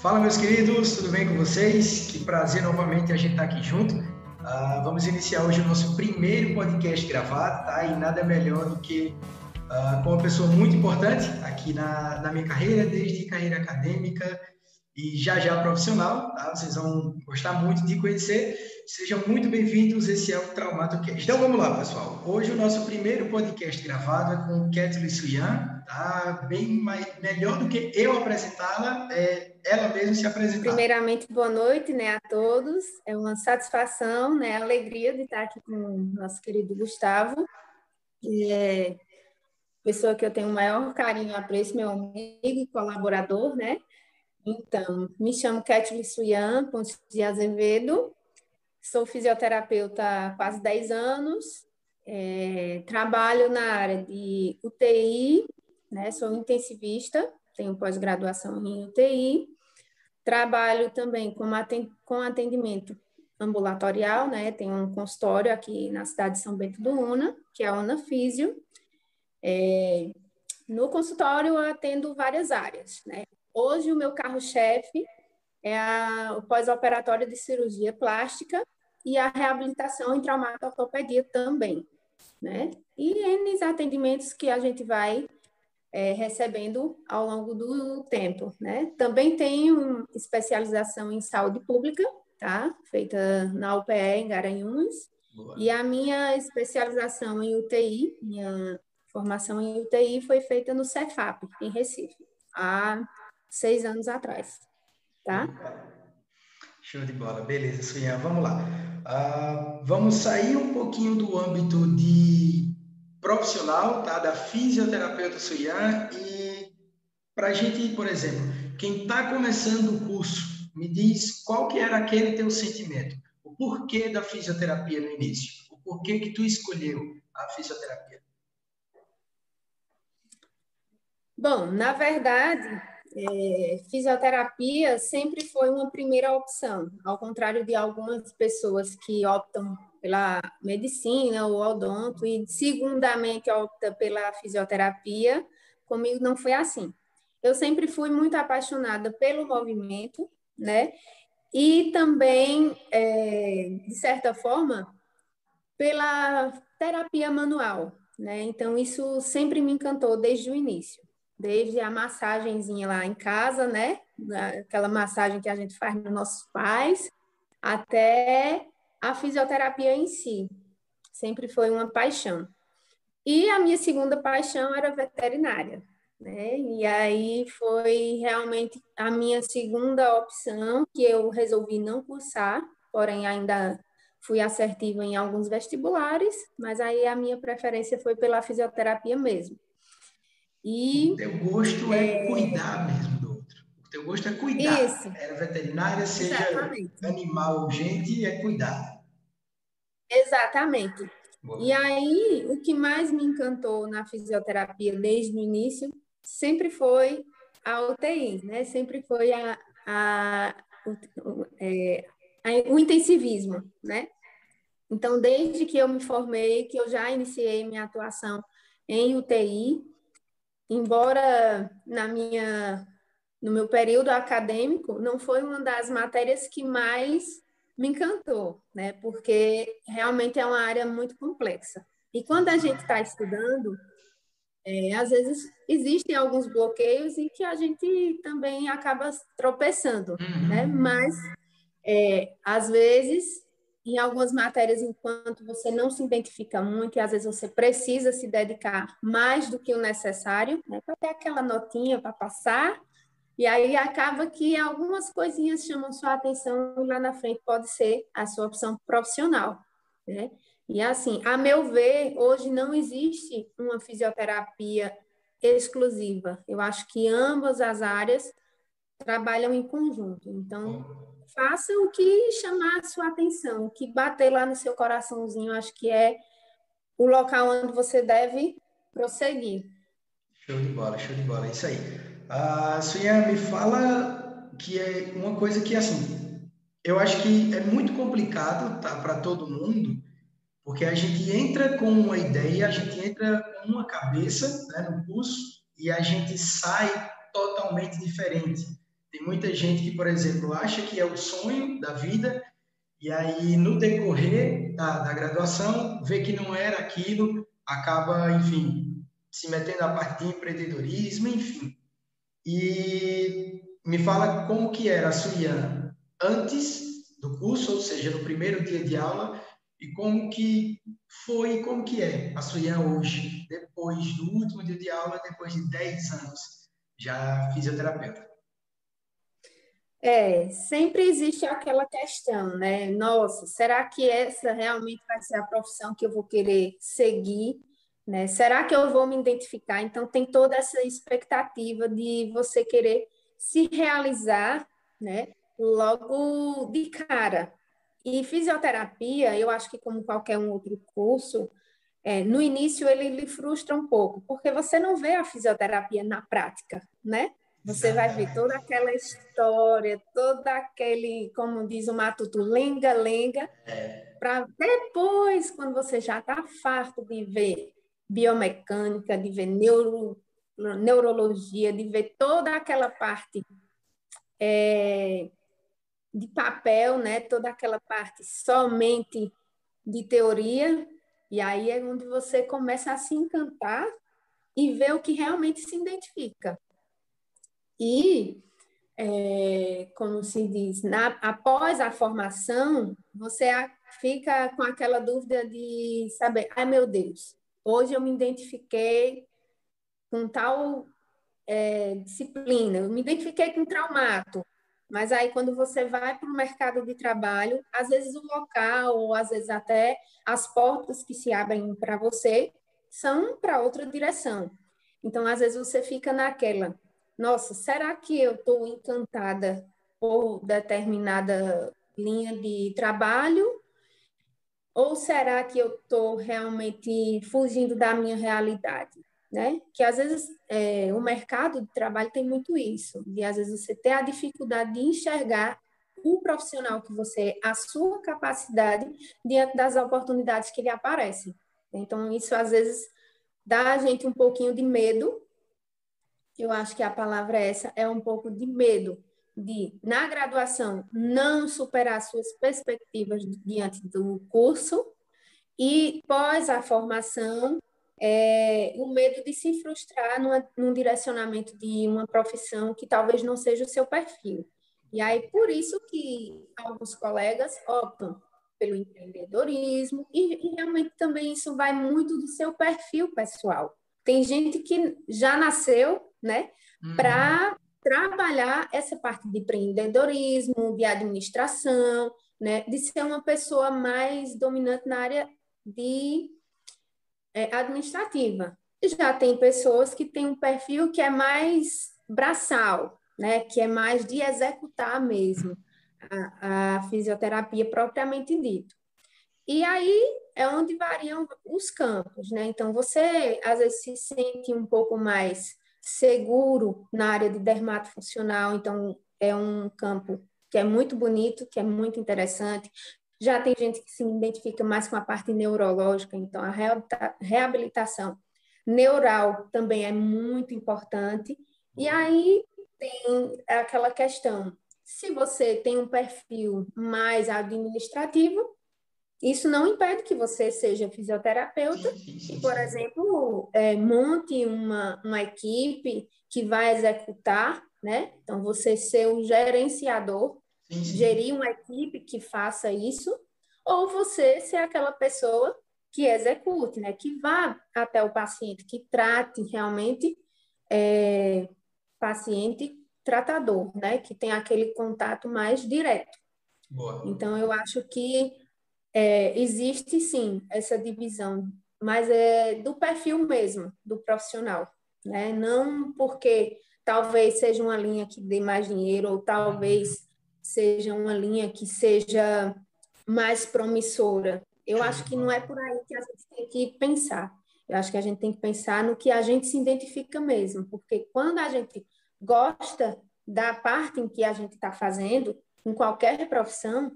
Fala, meus queridos, tudo bem com vocês? Que prazer novamente a gente estar tá aqui junto. Uh, vamos iniciar hoje o nosso primeiro podcast gravado, tá? E nada melhor do que uh, com uma pessoa muito importante aqui na, na minha carreira, desde carreira acadêmica e já já profissional, tá? Vocês vão gostar muito de conhecer. Sejam muito bem-vindos, esse é o TraumatoCast. Então vamos lá, pessoal. Hoje o nosso primeiro podcast gravado é com Kathleen Suyan, tá? Bem mais, melhor do que eu apresentá-la, é ela mesma se apresentar. Primeiramente, boa noite né, a todos. É uma satisfação, né, alegria de estar aqui com o nosso querido Gustavo, que é pessoa que eu tenho o maior carinho e apreço, meu amigo e colaborador, né? Então, me chamo Kathleen Suyan Pontes de Azevedo, Sou fisioterapeuta há quase 10 anos, é, trabalho na área de UTI, né, sou intensivista, tenho pós-graduação em UTI, trabalho também com, atendimento ambulatorial, né, tenho um consultório aqui na cidade de São Bento do Una, que é a Una Físio. É, no consultório eu atendo várias áreas, né? Hoje o meu carro-chefe é a, o pós-operatório de cirurgia plástica e a reabilitação em traumato-ortopedia também, né? E N atendimentos que a gente vai é, recebendo ao longo do tempo, né? Também tenho especialização em saúde pública, tá? Feita na UPE em Garanhuns. Boa. E a minha especialização em UTI, minha formação em UTI foi feita no Cefap, em Recife, há seis anos atrás tá? Show de bola, beleza, Suyan, vamos lá. Uh, vamos sair um pouquinho do âmbito de profissional, tá? Da fisioterapeuta Suyan e para a gente, por exemplo, quem está começando o curso, me diz qual que era aquele teu sentimento, o porquê da fisioterapia no início, o porquê que tu escolheu a fisioterapia. Bom, na verdade, é, fisioterapia sempre foi uma primeira opção, ao contrário de algumas pessoas que optam pela medicina ou odonto e segundamente opta pela fisioterapia, comigo não foi assim. Eu sempre fui muito apaixonada pelo movimento, né? E também, é, de certa forma, pela terapia manual, né? Então, isso sempre me encantou desde o início desde a massagenzinha lá em casa, né? Aquela massagem que a gente faz nos nossos pais, até a fisioterapia em si. Sempre foi uma paixão. E a minha segunda paixão era veterinária, né? E aí foi realmente a minha segunda opção que eu resolvi não cursar, porém ainda fui assertiva em alguns vestibulares, mas aí a minha preferência foi pela fisioterapia mesmo. E, o teu gosto é, é, cuidar mesmo do outro. O teu gosto é cuidar. Isso. Era veterinária, seja Exatamente. animal urgente, é cuidar. Exatamente. Boa. E aí, o que mais me encantou na fisioterapia desde o início sempre foi a UTI, né? Sempre foi a, a, o, é, a, o intensivismo, né? Então, desde que eu me formei, que eu já iniciei minha atuação em UTI, embora na minha no meu período acadêmico não foi uma das matérias que mais me encantou, né? Porque realmente é uma área muito complexa. E quando a gente está estudando, é, às vezes existem alguns bloqueios e que a gente também acaba tropeçando, uhum. né? Mas é, às vezes em algumas matérias, enquanto você não se identifica muito, e às vezes você precisa se dedicar mais do que o necessário, né, para ter aquela notinha para passar, e aí acaba que algumas coisinhas chamam sua atenção e lá na frente pode ser a sua opção profissional, né? E assim, a meu ver, hoje não existe uma fisioterapia exclusiva. Eu acho que ambas as áreas trabalham em conjunto. Então, faça o que chamar a sua atenção, o que bater lá no seu coraçãozinho, acho que é o local onde você deve prosseguir. Show de bola, show de bola, é isso aí. A Suya, me fala que é uma coisa que, assim, eu acho que é muito complicado tá, para todo mundo, porque a gente entra com uma ideia, a gente entra com uma cabeça né, no curso e a gente sai totalmente diferente. Tem muita gente que, por exemplo, acha que é o sonho da vida e aí, no decorrer da, da graduação, vê que não era aquilo, acaba, enfim, se metendo na parte de empreendedorismo, enfim. E me fala como que era a Suiana antes do curso, ou seja, no primeiro dia de aula, e como que foi e como que é a Suiana hoje, depois do último dia de aula, depois de 10 anos já fisioterapeuta. É, sempre existe aquela questão, né? Nossa, será que essa realmente vai ser a profissão que eu vou querer seguir? Né? Será que eu vou me identificar? Então, tem toda essa expectativa de você querer se realizar, né? Logo de cara. E fisioterapia, eu acho que como qualquer um outro curso, é, no início ele lhe frustra um pouco, porque você não vê a fisioterapia na prática, né? Você vai ver toda aquela história, todo aquele, como diz o Matuto, lenga-lenga, é. para depois, quando você já está farto de ver biomecânica, de ver neuro, neurologia, de ver toda aquela parte é, de papel, né? toda aquela parte somente de teoria, e aí é onde você começa a se encantar e ver o que realmente se identifica. E, é, como se diz, na, após a formação, você fica com aquela dúvida de saber, ai meu Deus, hoje eu me identifiquei com tal é, disciplina, eu me identifiquei com traumato, mas aí quando você vai para o mercado de trabalho, às vezes o local, ou às vezes até as portas que se abrem para você são para outra direção. Então, às vezes você fica naquela, nossa, será que eu estou encantada por determinada linha de trabalho? Ou será que eu estou realmente fugindo da minha realidade? Né? Que às vezes é, o mercado de trabalho tem muito isso, de às vezes você ter a dificuldade de enxergar o profissional que você é, a sua capacidade diante das oportunidades que lhe aparecem. Então, isso às vezes dá a gente um pouquinho de medo eu acho que a palavra é essa, é um pouco de medo de, na graduação, não superar suas perspectivas diante do curso e, pós a formação, é, o medo de se frustrar numa, num direcionamento de uma profissão que talvez não seja o seu perfil. E aí, por isso que alguns colegas optam pelo empreendedorismo e, e realmente também isso vai muito do seu perfil pessoal. Tem gente que já nasceu né? Uhum. Para trabalhar essa parte de empreendedorismo, de administração, né? De ser uma pessoa mais dominante na área de é, administrativa. Já tem pessoas que têm um perfil que é mais braçal, né? Que é mais de executar mesmo a, a fisioterapia propriamente dito. E aí é onde variam os campos, né? Então, você às vezes se sente um pouco mais seguro na área de dermatofuncional, então é um campo que é muito bonito, que é muito interessante. Já tem gente que se identifica mais com a parte neurológica, então a reabilitação neural também é muito importante. E aí tem aquela questão: se você tem um perfil mais administrativo, isso não impede que você seja fisioterapeuta e, por exemplo, é, monte uma, uma equipe que vai executar, né? Então, você ser um gerenciador, gerir uma equipe que faça isso, ou você ser aquela pessoa que execute, né? Que vá até o paciente, que trate realmente é, paciente tratador, né? Que tem aquele contato mais direto. Boa. Então, eu acho que é, existe sim essa divisão, mas é do perfil mesmo do profissional, né? Não porque talvez seja uma linha que dê mais dinheiro ou talvez seja uma linha que seja mais promissora. Eu acho que não é por aí que a gente tem que pensar. Eu acho que a gente tem que pensar no que a gente se identifica mesmo, porque quando a gente gosta da parte em que a gente está fazendo, em qualquer profissão,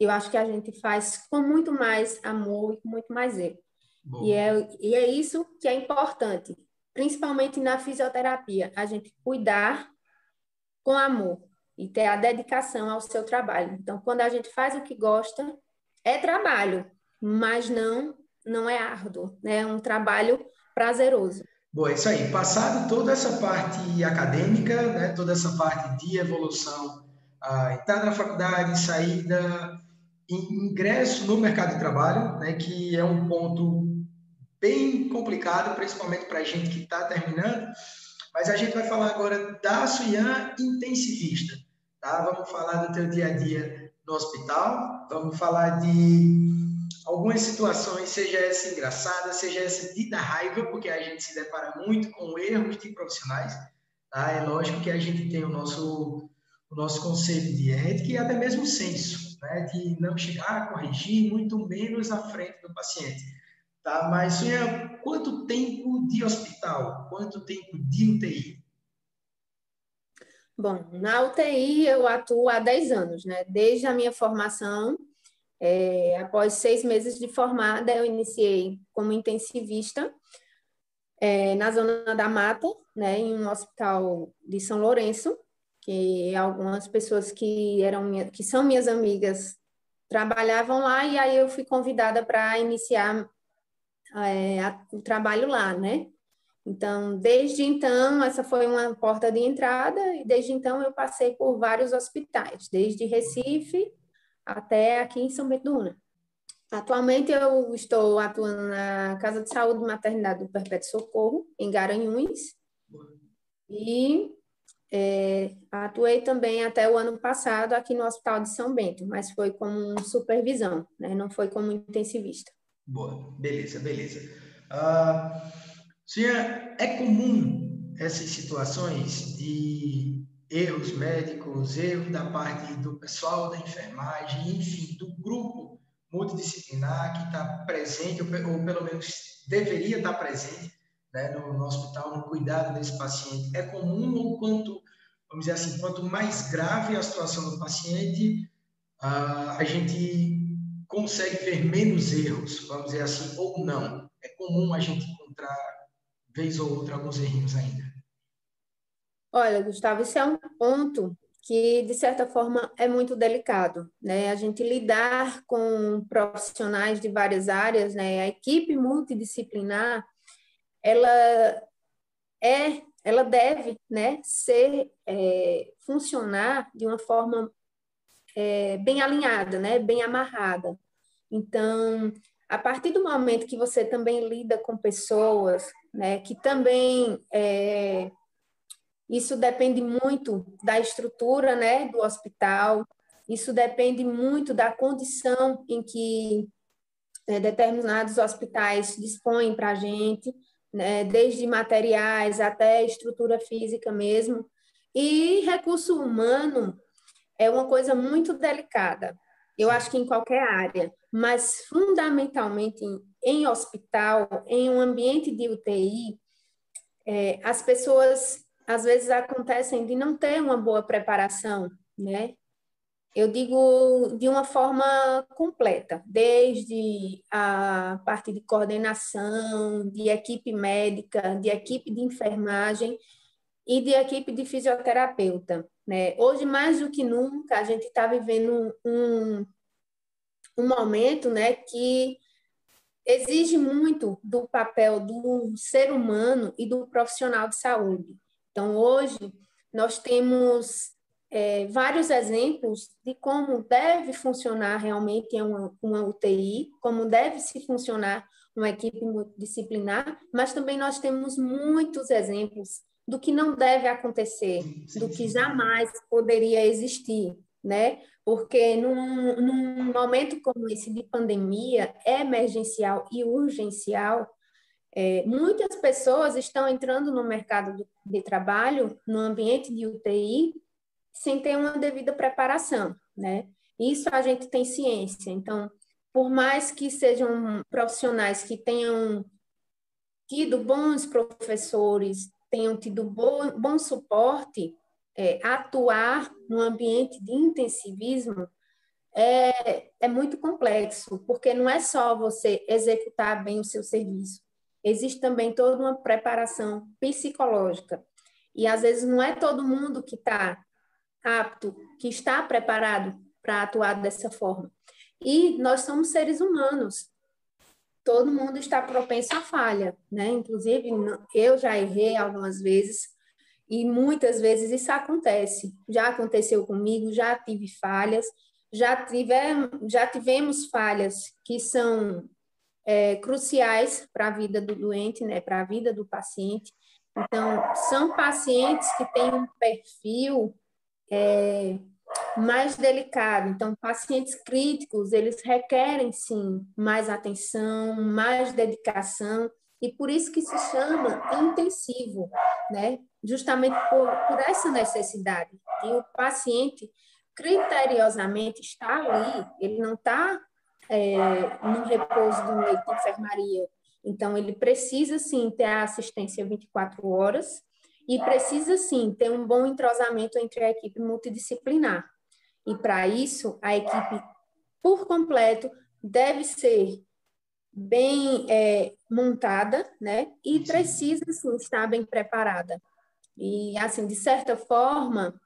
eu acho que a gente faz com muito mais amor e com muito mais erro. E é, e é isso que é importante, principalmente na fisioterapia, a gente cuidar com amor, e ter a dedicação ao seu trabalho. Então, quando a gente faz o que gosta, é trabalho, mas não não é árduo, né? é um trabalho prazeroso. Bom, é isso aí. Passado toda essa parte acadêmica, né, toda essa parte de evolução, ah, entrada na faculdade, saída, ingresso no mercado de trabalho, né, que é um ponto bem complicado, principalmente para a gente que está terminando, mas a gente vai falar agora da Suyan intensivista, tá? Vamos falar do teu dia a dia no hospital, vamos falar de algumas situações, seja essa engraçada, seja essa de dar raiva, porque a gente se depara muito com erros de profissionais, tá? É lógico que a gente tem o nosso o nosso conceito de ética e até mesmo senso, né? De não chegar a corrigir, muito menos à frente do paciente. Tá? Mas, Sonha, quanto tempo de hospital? Quanto tempo de UTI? Bom, na UTI eu atuo há 10 anos, né? Desde a minha formação, é, após seis meses de formada, eu iniciei como intensivista é, na Zona da Mata, né, em um hospital de São Lourenço, que algumas pessoas que eram que são minhas amigas trabalhavam lá e aí eu fui convidada para iniciar é, a, o trabalho lá, né? Então, desde então, essa foi uma porta de entrada, e desde então eu passei por vários hospitais, desde Recife até aqui em São Bento. Atualmente eu estou atuando na Casa de Saúde e Maternidade do Perpétuo Socorro, em Garanhuns, e é, atuei também até o ano passado aqui no Hospital de São Bento, mas foi como supervisão, né? não foi como intensivista. Boa, beleza, beleza. Uh, senhora, é comum essas situações de erros médicos, erros da parte do pessoal da enfermagem, enfim, do grupo multidisciplinar que está presente, ou, ou, pelo menos deveria estar presente né, no, no, hospital, no cuidado desse paciente. É comum ou quanto, vamos dizer assim, quanto mais grave a situação do paciente, a gente consegue ver menos erros, vamos dizer assim, ou não. É comum a gente encontrar, vez ou outra, alguns errinhos ainda. Olha, Gustavo, isso é um ponto que, de certa forma, é muito delicado, né? A gente lidar com profissionais de várias áreas, né? A equipe multidisciplinar, ela é, ela deve, né, ser, é, funcionar de uma forma é, bem alinhada, né? bem amarrada. Então, a partir do momento que você também lida com pessoas, né, que também é, isso depende muito da estrutura, né, do hospital. Isso depende muito da condição em que é, determinados hospitais dispõem para a gente, né, desde materiais até estrutura física mesmo. E recurso humano é uma coisa muito delicada. Eu acho que em qualquer área, mas fundamentalmente em, em hospital, em um ambiente de UTI, é, as pessoas às vezes acontecem de não ter uma boa preparação, né? Eu digo de uma forma completa, desde a parte de coordenação, de equipe médica, de equipe de enfermagem e de equipe de fisioterapeuta. Né? Hoje, mais do que nunca, a gente está vivendo um, um momento né, que exige muito do papel do ser humano e do profissional de saúde. Então, hoje, nós temos é, vários exemplos de como deve funcionar realmente uma, uma UTI, como deve se funcionar uma equipe multidisciplinar, mas também nós temos muitos exemplos do que não deve acontecer, do que jamais poderia existir, né? Porque num, num momento como esse de pandemia, é emergencial e urgencial, é, muitas pessoas estão entrando no mercado de, de trabalho, no ambiente de UTI, sem ter uma devida preparação, né? Isso a gente tem ciência. Então, por mais que sejam profissionais que tenham tido bons professores, tenham tido bom, bom suporte, é, atuar no ambiente de intensivismo é, é muito complexo, porque não é só você executar bem o seu serviço, existe também toda uma preparação psicológica. E às vezes não é todo mundo que está apto, que está preparado para atuar dessa forma. E nós somos seres humanos. Todo mundo está propenso à falha, né? Inclusive, eu já errei algumas vezes e muitas vezes isso acontece. Já aconteceu comigo, já tive falhas, já tivemos, já tivemos falhas que são é, cruciais para a vida do doente, né? Para a vida do paciente. Então, são pacientes que têm um perfil é, mais delicado. Então, pacientes críticos, eles requerem, sim, mais atenção, mais dedicação, e por isso que se chama intensivo, né? Justamente por, por essa necessidade. E o paciente, criteriosamente, está ali, ele não está é, no repouso do leito de enfermaria. Então, ele precisa, sim, ter a assistência 24 horas, e precisa, sim, ter um bom entrosamento entre a equipe multidisciplinar. E para isso, a equipe por completo deve ser bem é, montada, né? E precisa sim, estar bem preparada. E assim, de certa forma,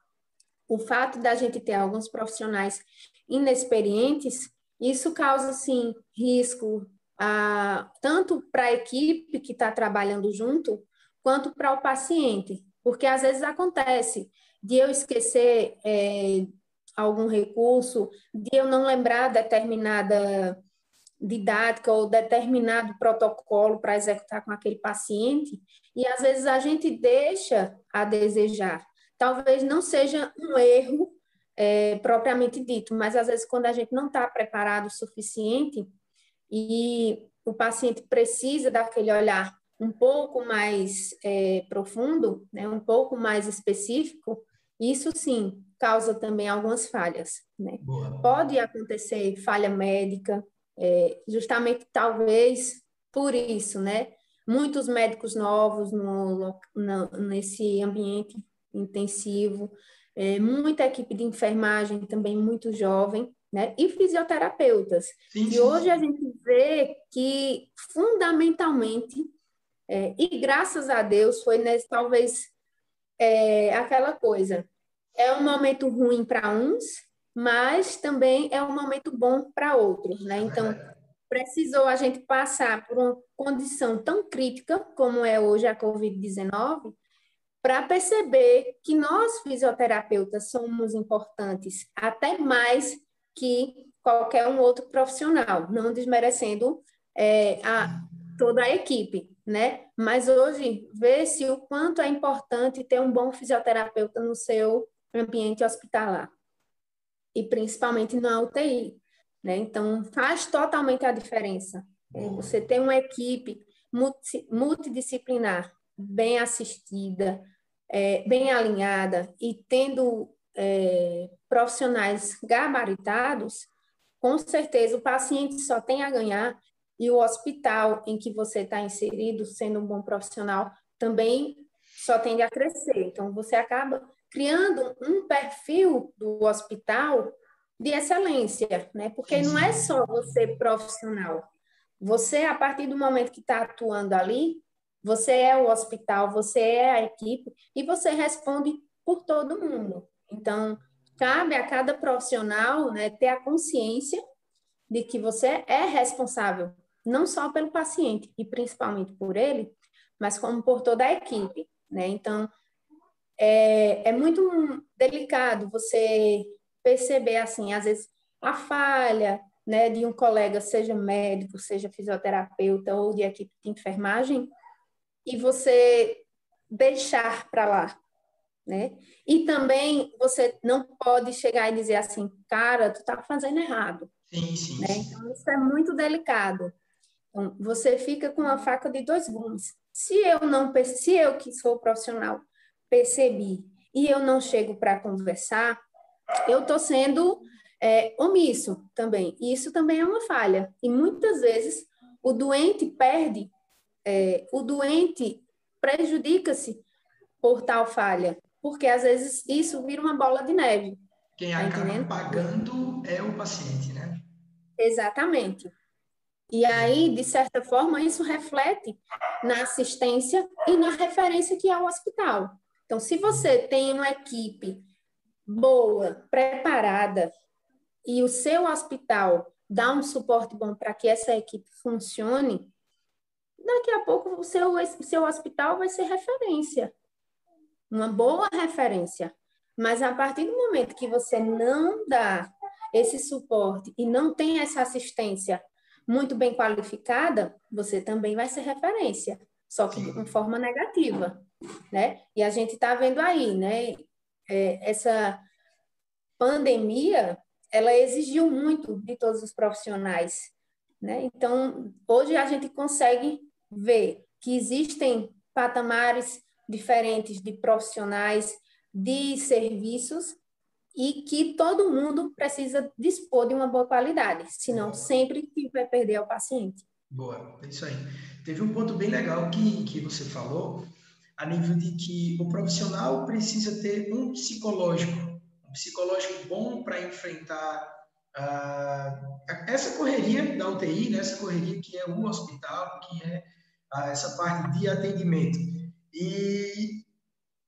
o fato da gente ter alguns profissionais inexperientes, isso causa sim risco a, tanto para a equipe que está trabalhando junto, quanto para o paciente, porque às vezes acontece de eu esquecer é, algum recurso, de eu não lembrar determinada didática ou determinado protocolo para executar com aquele paciente, e às vezes a gente deixa a desejar. Talvez não seja um erro é, propriamente dito, mas às vezes quando a gente não está preparado o suficiente e o paciente precisa daquele olhar um pouco mais é, profundo, né, um pouco mais específico, isso sim causa também algumas falhas. Né? Pode acontecer falha médica, é, justamente talvez por isso, né? Muitos médicos novos no, no nesse ambiente intensivo, é, muita equipe de enfermagem também muito jovem, né? E fisioterapeutas. Sim, sim. E hoje a gente vê que fundamentalmente é, e graças a Deus foi nesse, talvez é, aquela coisa. É um momento ruim para uns, mas também é um momento bom para outros, né? Então, precisou a gente passar por uma condição tão crítica como é hoje a Covid-19 para perceber que nós fisioterapeutas somos importantes até mais que qualquer um outro profissional, não desmerecendo é, a, toda a equipe, né? Mas hoje vê-se o quanto é importante ter um bom fisioterapeuta no seu ambiente hospitalar e principalmente na UTI, né? Então faz totalmente a diferença. É, você tem uma equipe multidisciplinar bem assistida, é, bem alinhada e tendo é, profissionais gabaritados, com certeza o paciente só tem a ganhar e o hospital em que você está inserido, sendo um bom profissional, também só tende a crescer. Então, você acaba criando um perfil do hospital de excelência, né? Porque não é só você profissional. Você, a partir do momento que está atuando ali, você é o hospital, você é a equipe e você responde por todo mundo. Então, cabe a cada profissional né, ter a consciência de que você é responsável não só pelo paciente e principalmente por ele, mas como por toda a equipe, né? Então, é, é muito delicado você perceber, assim, às vezes, a falha, né, de um colega, seja médico, seja fisioterapeuta ou de equipe de enfermagem, e você deixar para lá, né? E também você não pode chegar e dizer assim, cara, tu tá fazendo errado. Sim, sim. Né? Então, isso é muito delicado. Então, você fica com a faca de dois gumes. Se eu não, se eu que sou profissional percebi e eu não chego para conversar, eu estou sendo é, omisso também. Isso também é uma falha. E muitas vezes o doente perde, é, o doente prejudica-se por tal falha, porque às vezes isso vira uma bola de neve. Quem tá acaba entendendo? pagando é o paciente, né? Exatamente. E aí, de certa forma, isso reflete na assistência e na referência que é o hospital. Então, se você tem uma equipe boa, preparada, e o seu hospital dá um suporte bom para que essa equipe funcione, daqui a pouco o seu, o seu hospital vai ser referência. Uma boa referência. Mas a partir do momento que você não dá esse suporte e não tem essa assistência muito bem qualificada, você também vai ser referência, só que de uma forma negativa, né? E a gente está vendo aí, né? É, essa pandemia, ela exigiu muito de todos os profissionais, né? Então, hoje a gente consegue ver que existem patamares diferentes de profissionais, de serviços e que todo mundo precisa dispor de uma boa qualidade, senão sempre vai perder ao paciente. Boa, é isso aí. Teve um ponto bem legal que, que você falou, a nível de que o profissional precisa ter um psicológico, um psicológico bom para enfrentar uh, essa correria da UTI, né? essa correria que é o hospital, que é uh, essa parte de atendimento. E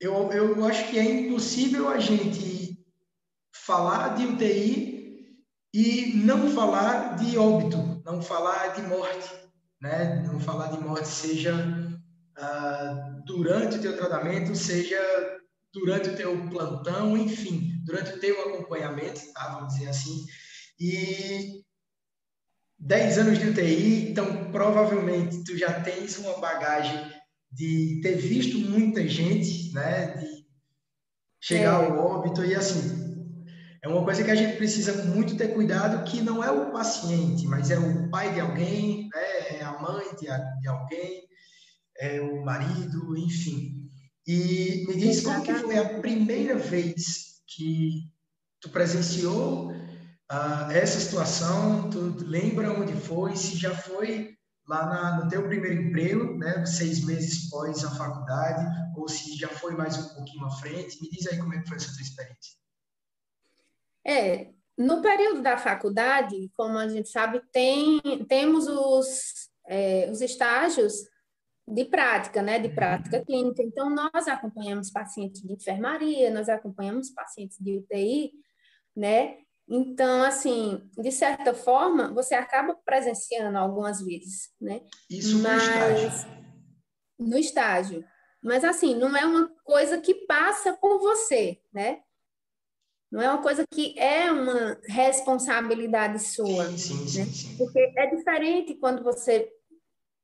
eu, eu acho que é impossível a gente falar de UTI e não falar de óbito, não falar de morte, né? Não falar de morte, seja uh, durante o teu tratamento, seja durante o teu plantão, enfim, durante o teu acompanhamento, tá? Vamos dizer assim. E 10 anos de UTI, então provavelmente tu já tens uma bagagem de ter visto muita gente, né, de chegar é. ao óbito e assim, é uma coisa que a gente precisa muito ter cuidado que não é o paciente, mas é o pai de alguém, né, é a mãe de, de alguém, é o marido, enfim. E me diz como que foi a primeira vez que tu presenciou uh, essa situação, tu lembra onde foi, se já foi lá na, no teu primeiro emprego, né, seis meses pós a faculdade, ou se já foi mais um pouquinho à frente. Me diz aí como é que foi essa tua experiência. É, no período da faculdade, como a gente sabe, tem, temos os, é, os estágios de prática, né, de prática clínica. Então, nós acompanhamos pacientes de enfermaria, nós acompanhamos pacientes de UTI, né, então, assim, de certa forma, você acaba presenciando algumas vezes, né? Isso Mas, no estágio. No estágio. Mas, assim, não é uma coisa que passa por você, né? Não é uma coisa que é uma responsabilidade sua. Sim, sim, né? sim. Porque é diferente quando você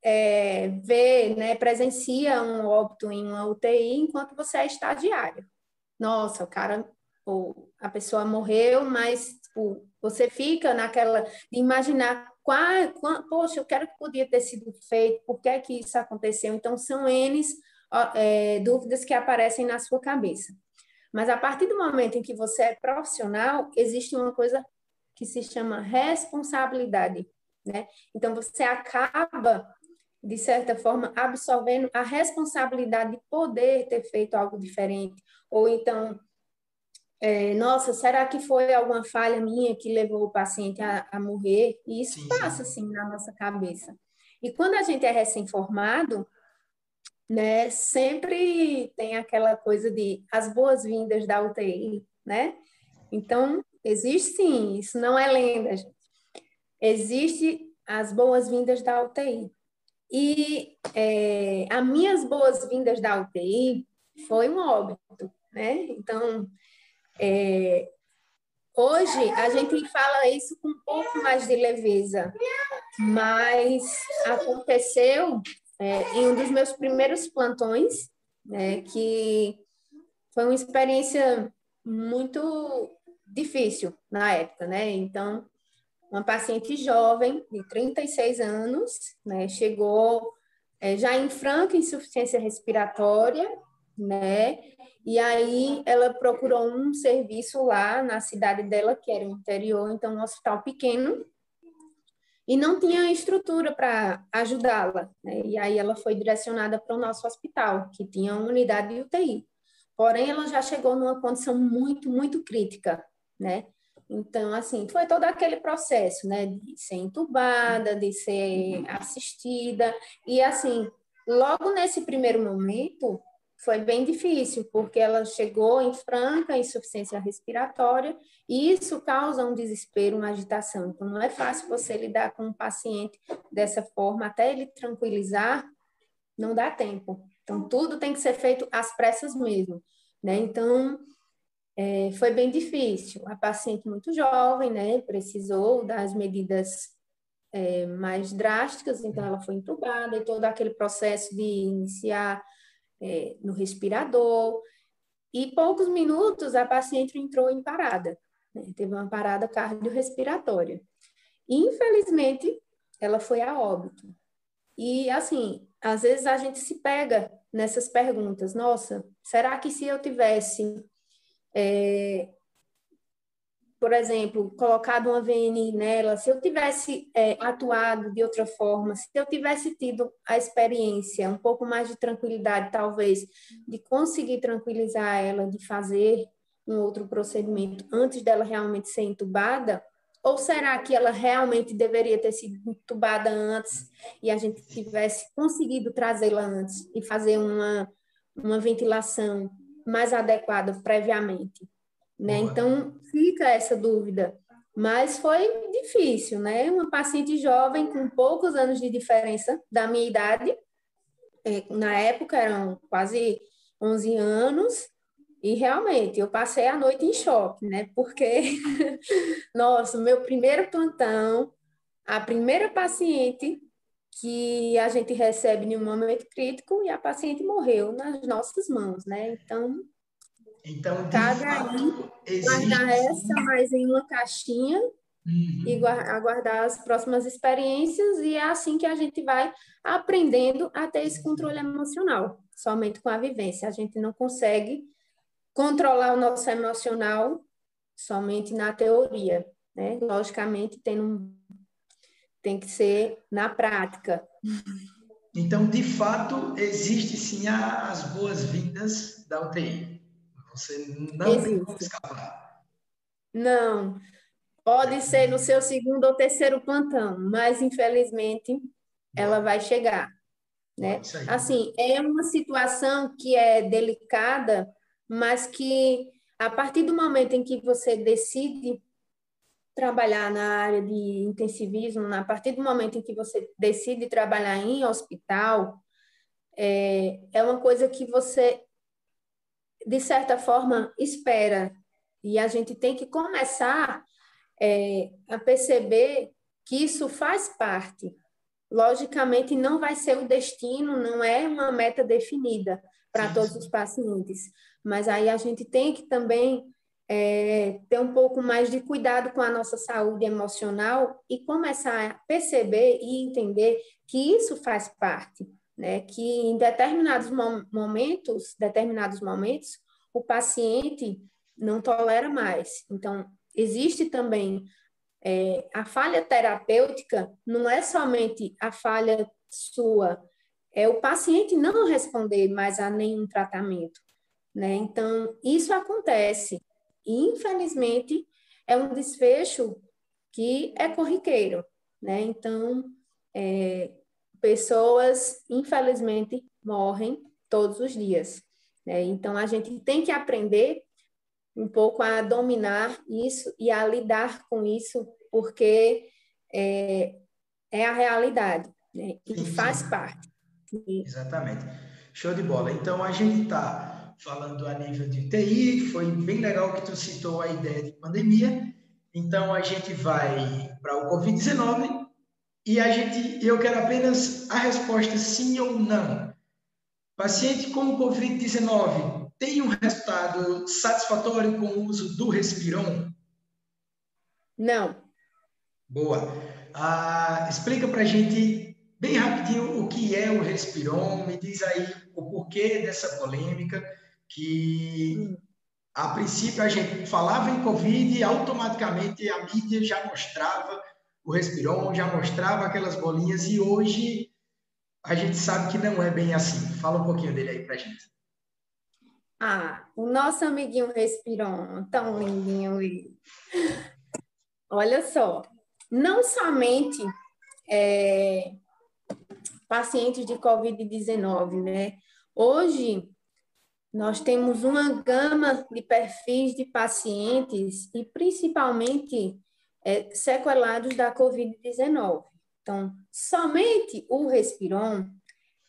é, vê, né, presencia um óbito em uma UTI enquanto você é estagiário. Nossa, o cara ou a pessoa morreu, mas tipo, você fica naquela de imaginar qual, qual, poxa, eu quero que podia ter sido feito, por que é que isso aconteceu? Então, são N é, dúvidas que aparecem na sua cabeça. Mas a partir do momento em que você é profissional, existe uma coisa que se chama responsabilidade, né? Então, você acaba, de certa forma, absorvendo a responsabilidade de poder ter feito algo diferente, ou então é, nossa, será que foi alguma falha minha que levou o paciente a, a morrer? E isso sim, passa, sim. assim, na nossa cabeça. E quando a gente é recém-formado, né, sempre tem aquela coisa de as boas-vindas da UTI, né? Então, existe sim, isso não é lenda, gente. Existe as boas-vindas da UTI. E é, as minhas boas-vindas da UTI foi um óbito, né? Então, é, hoje a gente fala isso com um pouco mais de leveza, mas aconteceu é, em um dos meus primeiros plantões, né, que foi uma experiência muito difícil na época, né? Então, uma paciente jovem, de 36 anos, né, chegou é, já em franca insuficiência respiratória, né? E aí ela procurou um serviço lá na cidade dela, que era o interior, então um hospital pequeno, e não tinha estrutura para ajudá-la. Né? E aí ela foi direcionada para o nosso hospital, que tinha uma unidade de UTI. Porém, ela já chegou numa condição muito, muito crítica, né? Então, assim, foi todo aquele processo, né? De ser entubada, de ser assistida. E, assim, logo nesse primeiro momento, foi bem difícil, porque ela chegou em franca insuficiência respiratória e isso causa um desespero, uma agitação. Então, não é fácil você lidar com um paciente dessa forma, até ele tranquilizar, não dá tempo. Então, tudo tem que ser feito às pressas mesmo, né? Então, é, foi bem difícil. A paciente muito jovem, né? Precisou das medidas é, mais drásticas, então ela foi entubada e todo aquele processo de iniciar é, no respirador. E poucos minutos a paciente entrou em parada, né? teve uma parada cardiorrespiratória. Infelizmente, ela foi a óbito. E assim, às vezes a gente se pega nessas perguntas: nossa, será que se eu tivesse é, por exemplo, colocado uma VNI nela, se eu tivesse é, atuado de outra forma, se eu tivesse tido a experiência, um pouco mais de tranquilidade, talvez, de conseguir tranquilizar ela, de fazer um outro procedimento antes dela realmente ser entubada, ou será que ela realmente deveria ter sido entubada antes e a gente tivesse conseguido trazê-la antes e fazer uma, uma ventilação mais adequada previamente? Né? Então, fica essa dúvida. Mas foi difícil, né? Uma paciente jovem com poucos anos de diferença da minha idade, é, na época eram quase 11 anos, e realmente eu passei a noite em choque, né? Porque, nossa, meu primeiro plantão, a primeira paciente que a gente recebe em um momento crítico e a paciente morreu nas nossas mãos, né? Então, então, Cada fato, existe... guardar essa mais em uma caixinha uhum. e aguardar as próximas experiências e é assim que a gente vai aprendendo a ter esse controle emocional, somente com a vivência. A gente não consegue controlar o nosso emocional somente na teoria, né? Logicamente, tem, um, tem que ser na prática. Então, de fato, existe sim as boas-vindas da UTI. Você não Existe. tem como escapar. Não. Pode ser no seu segundo ou terceiro plantão, mas infelizmente ela vai chegar. Né? Assim, é uma situação que é delicada, mas que a partir do momento em que você decide trabalhar na área de intensivismo, a partir do momento em que você decide trabalhar em hospital, é, é uma coisa que você de certa forma, espera. E a gente tem que começar é, a perceber que isso faz parte. Logicamente, não vai ser o destino, não é uma meta definida para todos os pacientes, mas aí a gente tem que também é, ter um pouco mais de cuidado com a nossa saúde emocional e começar a perceber e entender que isso faz parte né, que em determinados momentos, determinados momentos, o paciente não tolera mais. Então, existe também é, a falha terapêutica, não é somente a falha sua, é o paciente não responder mais a nenhum tratamento, né? Então, isso acontece. E, infelizmente, é um desfecho que é corriqueiro, né? Então, é, pessoas, infelizmente, morrem todos os dias. Né? Então, a gente tem que aprender um pouco a dominar isso e a lidar com isso, porque é, é a realidade né? e sim, faz parte. Exatamente. Show de bola. Então, a gente está falando a nível de TI, foi bem legal que tu citou a ideia de pandemia. Então, a gente vai para o Covid-19 e a gente, eu quero apenas a resposta sim ou não. Paciente com Covid-19 tem um resultado satisfatório com o uso do Respiron? Não. Boa. Ah, explica para a gente bem rapidinho o que é o Respiron, me diz aí o porquê dessa polêmica, que a princípio a gente falava em Covid e automaticamente a mídia já mostrava o Respiron, já mostrava aquelas bolinhas e hoje a gente sabe que não é bem assim. Fala um pouquinho dele aí pra gente. Ah, o nosso amiguinho Respiron, tão lindinho. Olha só, não somente é, pacientes de Covid-19, né? Hoje, nós temos uma gama de perfis de pacientes e principalmente é, sequelados da Covid-19. Então, somente o Respiron,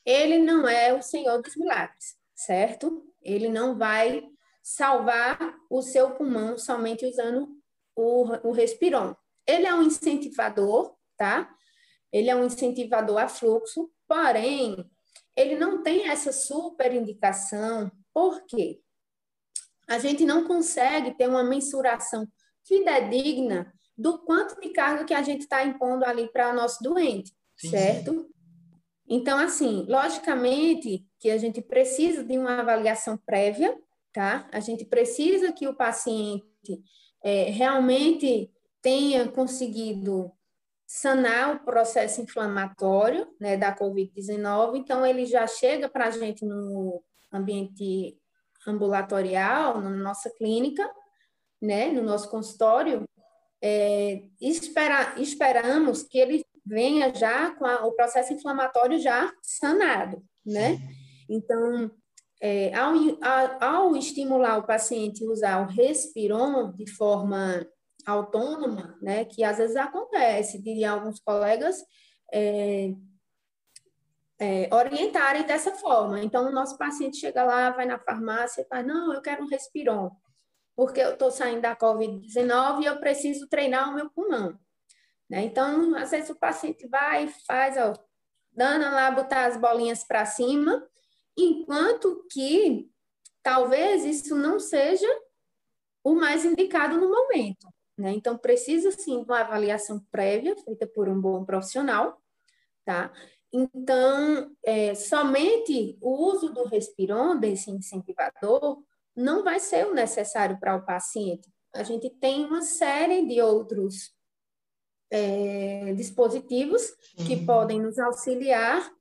ele não é o Senhor dos milagres, certo? Ele não vai salvar o seu pulmão somente usando o, o Respiron. Ele é um incentivador, tá? Ele é um incentivador a fluxo, porém, ele não tem essa super indicação, por quê? A gente não consegue ter uma mensuração fidedigna do quanto de carga que a gente está impondo ali para o nosso doente, sim, certo? Então, assim, logicamente que a gente precisa de uma avaliação prévia, tá? A gente precisa que o paciente é, realmente tenha conseguido sanar o processo inflamatório né, da Covid-19, então ele já chega para a gente no ambiente ambulatorial, na nossa clínica, né, no nosso consultório, é, espera, esperamos que ele venha já com a, o processo inflamatório já sanado, né? Então, é, ao, ao, estimular o paciente a usar o Respiron de forma autônoma, né, que às vezes acontece de alguns colegas é, é, orientarem dessa forma. Então, o nosso paciente chega lá, vai na farmácia e fala, não, eu quero um Respiron porque eu estou saindo da Covid-19 e eu preciso treinar o meu pulmão. Né? Então, às vezes o paciente vai e faz, ó, dando lá, botar as bolinhas para cima, enquanto que talvez isso não seja o mais indicado no momento. Né? Então, precisa sim de uma avaliação prévia, feita por um bom profissional, tá? Então, é, somente o uso do Respiron, desse incentivador, não vai ser o necessário para o paciente. A gente tem uma série de outros é, dispositivos Sim. que podem nos auxiliar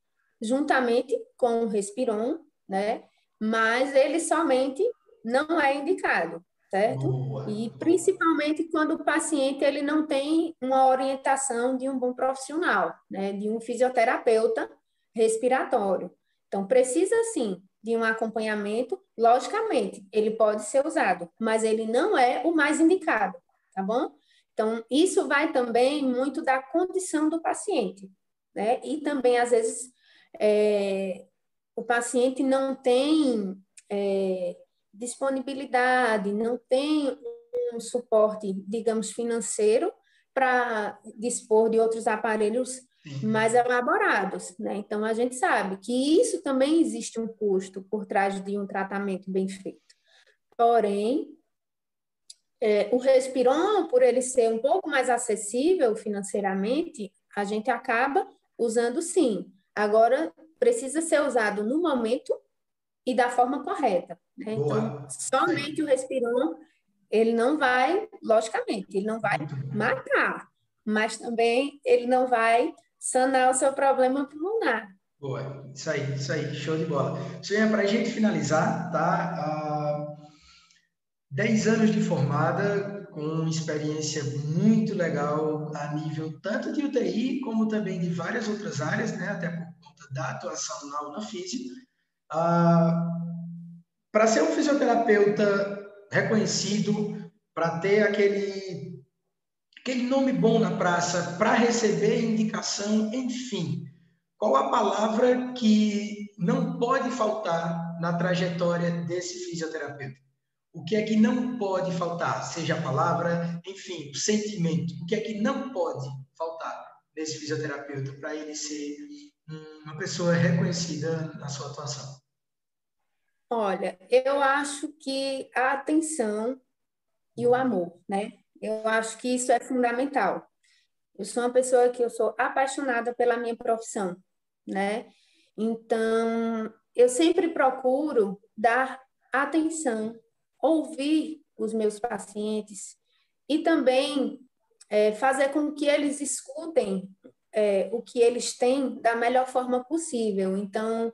juntamente com o Respiron, né? Mas ele somente não é indicado, certo? Boa. E principalmente quando o paciente ele não tem uma orientação de um bom profissional, né? De um fisioterapeuta respiratório. Então precisa sim de um acompanhamento, logicamente, ele pode ser usado, mas ele não é o mais indicado, tá bom? Então, isso vai também muito da condição do paciente, né? E também, às vezes, é, o paciente não tem é, disponibilidade, não tem um suporte, digamos, financeiro para dispor de outros aparelhos mais elaborados, né? Então a gente sabe que isso também existe um custo por trás de um tratamento bem feito. Porém, é, o Respiron, por ele ser um pouco mais acessível financeiramente, a gente acaba usando sim. Agora, precisa ser usado no momento e da forma correta. Né? Então, somente o Respiron, ele não vai, logicamente, ele não vai matar, mas também ele não vai sanar o seu problema pulmonar. Boa, isso aí, isso aí, show de bola. Senhor, para a gente finalizar, tá? 10 anos de formada, com experiência muito legal a nível tanto de UTI como também de várias outras áreas, né? Até por conta da atuação na Unafísio. Uh, para ser um fisioterapeuta reconhecido, para ter aquele aquele nome bom na praça para receber indicação, enfim. Qual a palavra que não pode faltar na trajetória desse fisioterapeuta? O que é que não pode faltar? Seja a palavra, enfim, o sentimento. O que é que não pode faltar nesse fisioterapeuta para ele ser uma pessoa reconhecida na sua atuação? Olha, eu acho que a atenção e o amor, né? Eu acho que isso é fundamental. Eu sou uma pessoa que eu sou apaixonada pela minha profissão, né? Então, eu sempre procuro dar atenção, ouvir os meus pacientes e também é, fazer com que eles escutem é, o que eles têm da melhor forma possível. Então,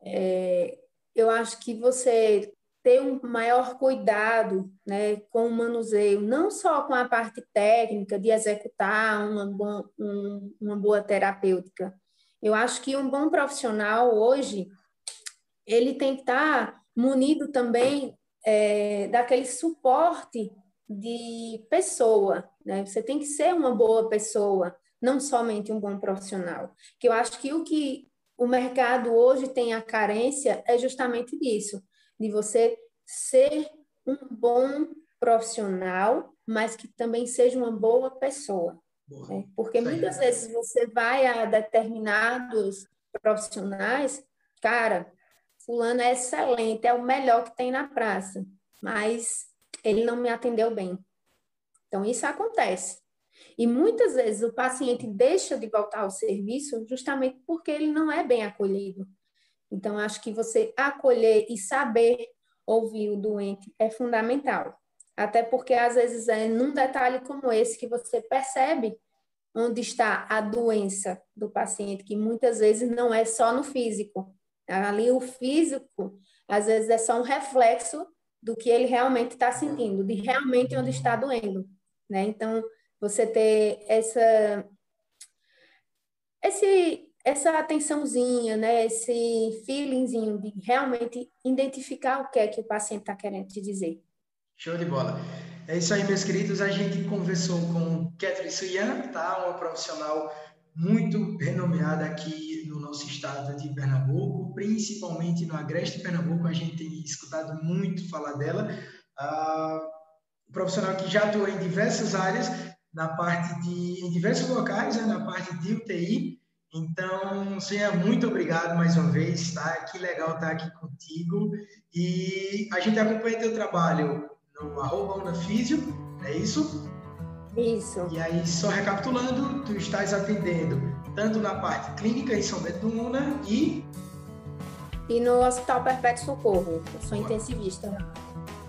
é, eu acho que você ter um maior cuidado né, com o manuseio, não só com a parte técnica de executar uma, boa, um, uma boa terapêutica. Eu acho que um bom profissional hoje, ele tem que estar munido também é, daquele suporte de pessoa, né? Você tem que ser uma boa pessoa, não somente um bom profissional. Que eu acho que o que o mercado hoje tem a carência é justamente disso, de você ser um bom profissional, mas que também seja uma boa pessoa. Né? Porque muitas vezes você vai a determinados profissionais, cara, fulano é excelente, é o melhor que tem na praça, mas ele não me atendeu bem. Então, isso acontece. E muitas vezes o paciente deixa de voltar ao serviço justamente porque ele não é bem acolhido. Então, acho que você acolher e saber ouvir o doente é fundamental. Até porque, às vezes, é num detalhe como esse que você percebe onde está a doença do paciente, que muitas vezes não é só no físico. Ali, o físico, às vezes, é só um reflexo do que ele realmente está sentindo, de realmente onde está doendo. Né? Então, você ter essa, esse, essa atençãozinha, né? esse feelingzinho de realmente identificar o que é que o paciente está querendo te dizer. Show de bola. É isso aí, meus queridos. A gente conversou com Catherine Suyan, tá? uma profissional muito renomeada aqui no nosso estado de Pernambuco, principalmente no Agreste Pernambuco. A gente tem escutado muito falar dela. Ah, profissional que já atua em diversas áreas, na parte de, em diversos locais, né? na parte de UTI. Então, Suyan, muito obrigado mais uma vez, tá? Que legal estar aqui contigo. E a gente acompanha teu trabalho no arroba Unafísio, é isso? Isso. E aí, só recapitulando, tu estás atendendo tanto na parte clínica em São Bento do Una e... E no Hospital Perpétuo Socorro, eu sou Boa. intensivista.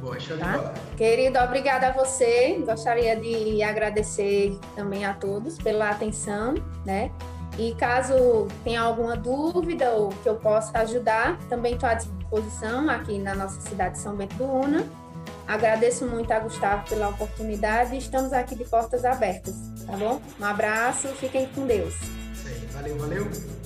Boa, show tá? de bola. Querido, obrigada a você. Gostaria de agradecer também a todos pela atenção, né? E caso tenha alguma dúvida ou que eu possa ajudar, também estou à disposição aqui na nossa cidade de São Bento do Una Agradeço muito a Gustavo pela oportunidade e estamos aqui de portas abertas, tá bom? Um abraço, fiquem com Deus. Valeu, valeu.